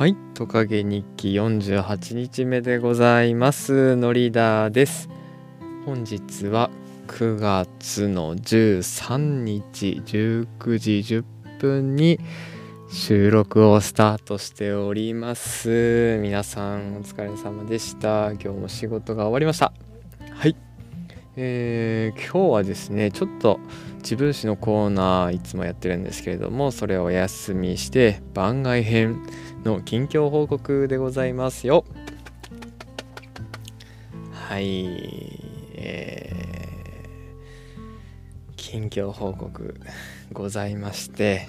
はい。トカゲ日記48日目でございます。のりだです。本日は9月の13日19時10分に収録をスタートしております。皆さんお疲れ様でした。今日も仕事が終わりました。えー、今日はですねちょっと自分史のコーナーいつもやってるんですけれどもそれをお休みして番外編の近況報告でございますよ。はい。えー、近況報告ございまして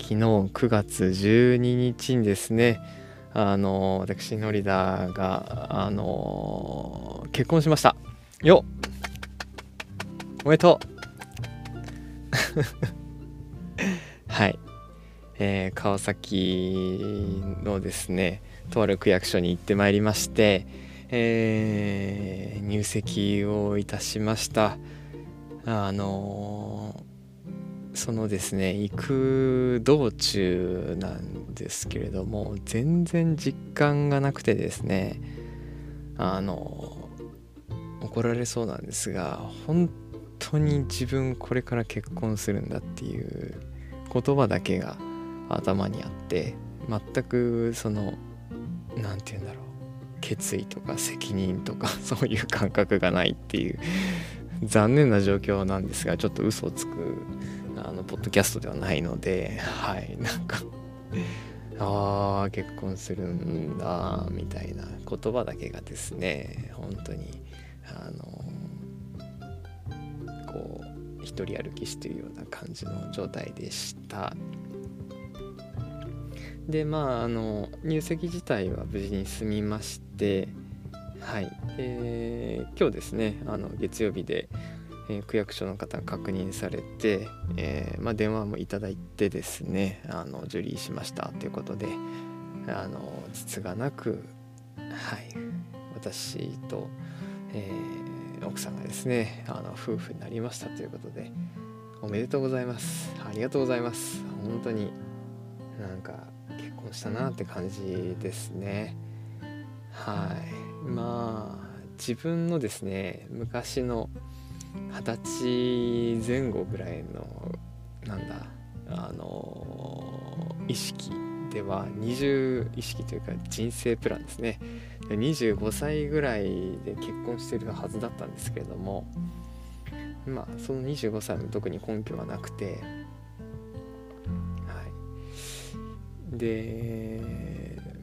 昨日9月12日にですねあの私ノリダがあの結婚しました。よ。っおめでとう。はい、えー、川崎のですねとある区役所に行ってまいりまして、えー、入籍をいたしました。あのー、そのですね行く道中なんですけれども全然実感がなくてですねあの怒られそうなんですが本当に自分これから結婚するんだっていう言葉だけが頭にあって全くその何て言うんだろう決意とか責任とか そういう感覚がないっていう残念な状況なんですがちょっと嘘をつくあのポッドキャストではないのではいなんか ああ結婚するんだみたいな言葉だけがですね本当にあのこう一人歩きしてるような感じの状態でした。でまああの入籍自体は無事に済みましてはい。えー、今日ですねあの月曜日で、えー、区役所の方が確認されて、えー、まあ、電話もいただいてですねあの受理しましたということであの実がなくはい。私と、え奥さんがですねあの夫婦になりましたということでおめでとうございます。ありがとうございます。本当になんか結婚したなって感じですね。はい。まあ自分のですね昔の二十歳前後ぐらいのなんだあの意識では20意識というか人生プランですね。25歳ぐらいで結婚してるはずだったんですけれどもまあその25歳も特に根拠はなくてはい。で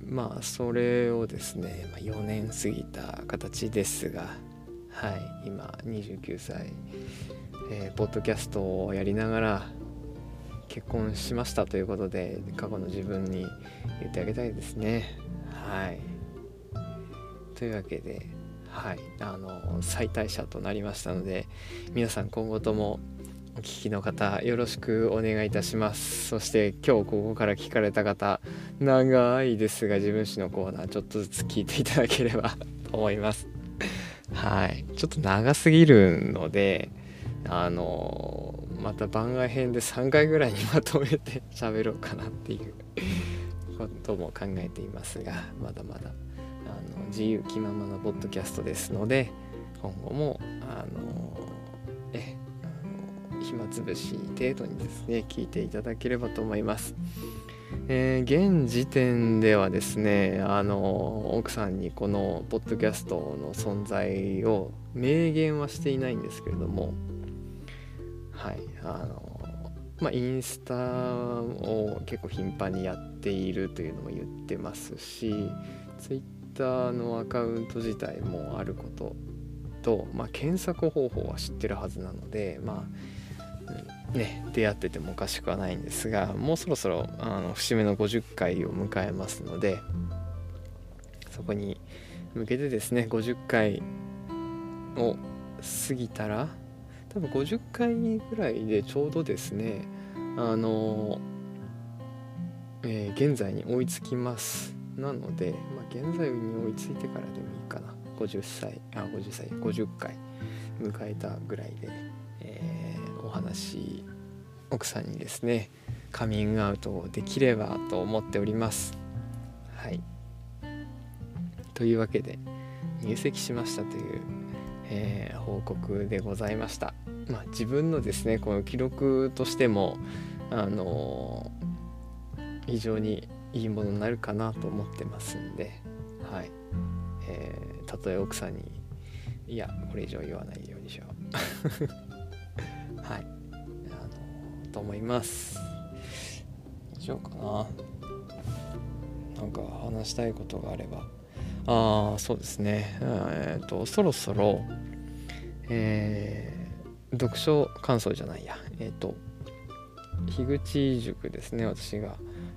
まあそれをですね、4年過ぎた形ですがはい今29歳、えー、ポッドキャストをやりながら結婚しましたということで過去の自分に言ってあげたいですね。はい。というわけではいあの再退社となりましたので皆さん今後ともお聞きの方よろしくお願いいたします。そして今日ここから聞かれた方長いですが自分史のコーナーちょっとずつ聞いていただければと 思います。はいちょっと長すぎるのであのまた番外編で3回ぐらいにまとめて喋ろうかなっていうことも考えていますがまだまだ。の自由気ままなポッドキャストですので今後もあのえあの暇つぶし程度にですね聞いていただければと思います。えー、現時点ではですねあの奥さんにこのポッドキャストの存在を明言はしていないんですけれどもはいあのまあインスタを結構頻繁にやっているというのも言ってますしツイッターのアカウント自体もあることと、まあ、検索方法は知ってるはずなのでまあね出会っててもおかしくはないんですがもうそろそろあの節目の50回を迎えますのでそこに向けてですね50回を過ぎたら多分50回ぐらいでちょうどですねあの、えー、現在に追いつきます。なので、まあ、現在に追いついてからでもいいかな。50歳あ50歳50回迎えたぐらいで、えー、お話奥さんにですねカミングアウトできればと思っております。はい。というわけで入籍しましたという、えー、報告でございました。まあ自分のですねこの記録としてもあのー、非常にいいものになるかなと思ってますんではい、えー、たとえ奥さんにいやこれ以上言わないようにしよう。はい。あのと思います。以上かな。なんか話したいことがあれば。ああそうですね。えっ、ー、とそろそろえー、読書感想じゃないや。えっ、ー、と樋口塾ですね私が。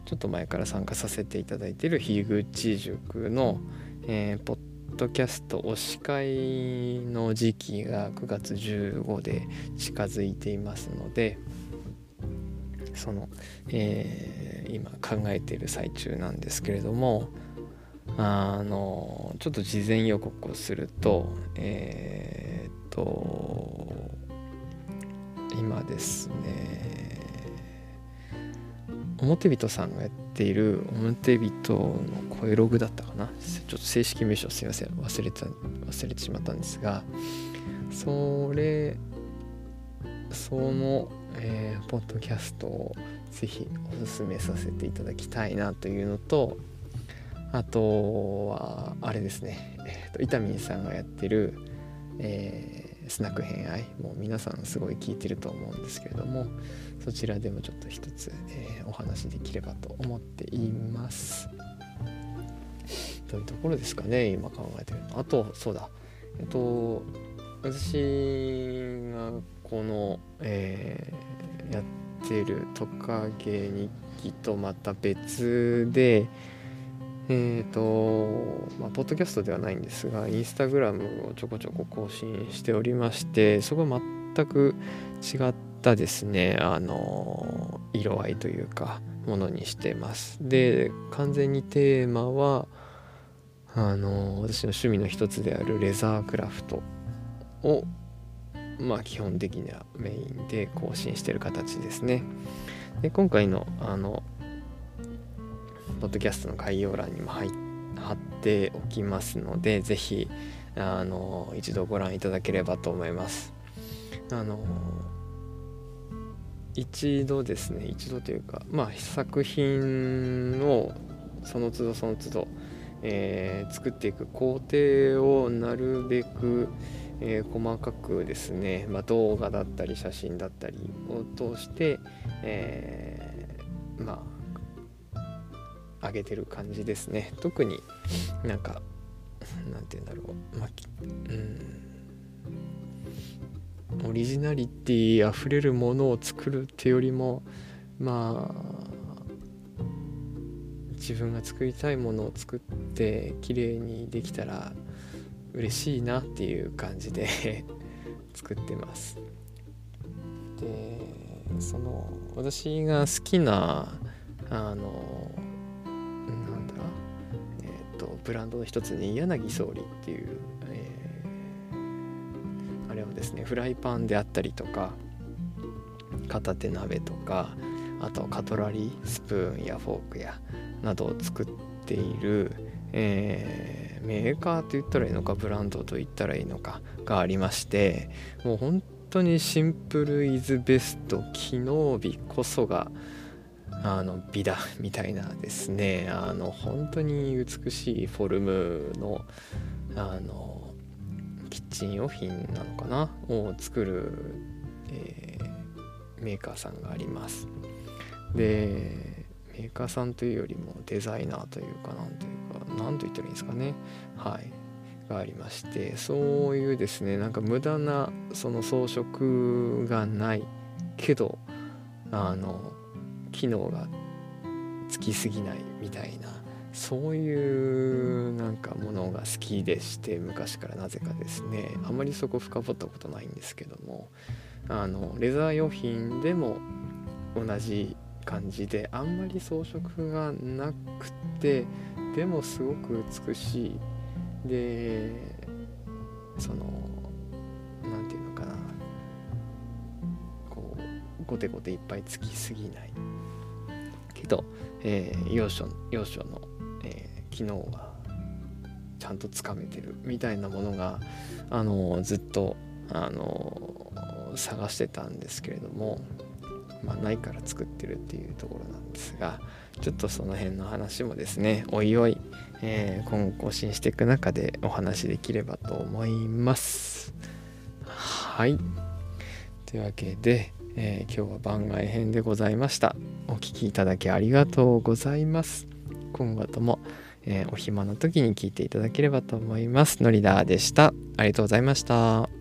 ちょっと前から参加させていただいている樋口塾の、えー、ポッドキャスト推し会の時期が9月15で近づいていますのでその、えー、今考えている最中なんですけれどもあのちょっと事前予告をするとえー、っと今ですね表人さんがやっている表人の声ログだったかな。ちょっと正式名称すいません。忘れた忘れてしまったんですがそれその、えー、ポッドキャストをぜひおすすめさせていただきたいなというのとあとはあれですね、えーと、伊丹さんがやってる、えー、スナック偏愛。もう皆さんすごい聞いてると思うんですけれどもそちらでもちょっと一つ、えー、お話できればと思っています。というところですかね今考えてるの。あとそうだ。えっと私がこの、えー、やってるトカゲ日記とまた別でえっ、ー、と、まあ、ポッドキャストではないんですが、インスタグラムをちょこちょこ更新しておりまして、そこは全く違ったですね、あの、色合いというか、ものにしてます。で、完全にテーマは、あの、私の趣味の一つであるレザークラフトを、まあ、基本的にはメインで更新してる形ですね。で今回のあのポッドキャストの概要欄にも入貼っておきますので、ぜひ、あの、一度ご覧いただければと思います。あの、一度ですね、一度というか、まあ、作品をその都度その都度、えー、作っていく工程をなるべく、えー、細かくですね、まあ、動画だったり写真だったりを通して、えー、まあ上げてる感じですね。特になんかなんて言うんだろう、まあ、うん。オリジナリティあふれるものを作るってよりもまあ自分が作りたいものを作って綺麗にできたら嬉しいなっていう感じで 作ってます。でその私が好きなあのブランドの一つに柳総理っていう、えー、あれをですねフライパンであったりとか片手鍋とかあとカトラリースプーンやフォークやなどを作っている、えー、メーカーと言ったらいいのかブランドと言ったらいいのかがありましてもう本当にシンプルイズベスト機能美こそがあの美だみたいなですね。あの本当に美しいフォルムのあのキッチン用品なのかな？を作る、えー、メーカーさんがあります。でメーカーさんというよりもデザイナーというかなんというか何と言ったらいいんですかね？はい。がありましてそういうですねなんか無駄なその装飾がないけどあの機能がつきすぎないみたいなそういうなんかものが好きでして昔からなぜかですね。あまりそこ深掘ったことないんですけどもあのレザー用品でも同じ感じであんまり装飾がなくてでもすごく美しい。でその何て言うのかな。こうゴテゴテいっぱいつきすぎない。けど、えー、要所要所の、え機能がちゃんとつかめてるみたいなものがあのずっとあの探してたんですけれども、まあ、ないから作ってるっていうところなんですがちょっとその辺の話もですねおいおい、えー、今後更新していく中でお話できればと思います。はい。というわけで、えー、今日は番外編でございました。お聴きいただきありがとうございます。今後とも、えー、お暇な時に聞いていただければと思います。のりだでした。ありがとうございました。